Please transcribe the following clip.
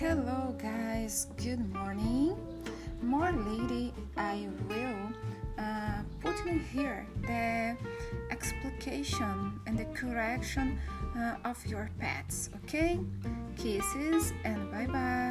Hello, guys. Good morning. More lady, I will uh, put in here the explication and the correction uh, of your pets. Okay? Kisses and bye bye.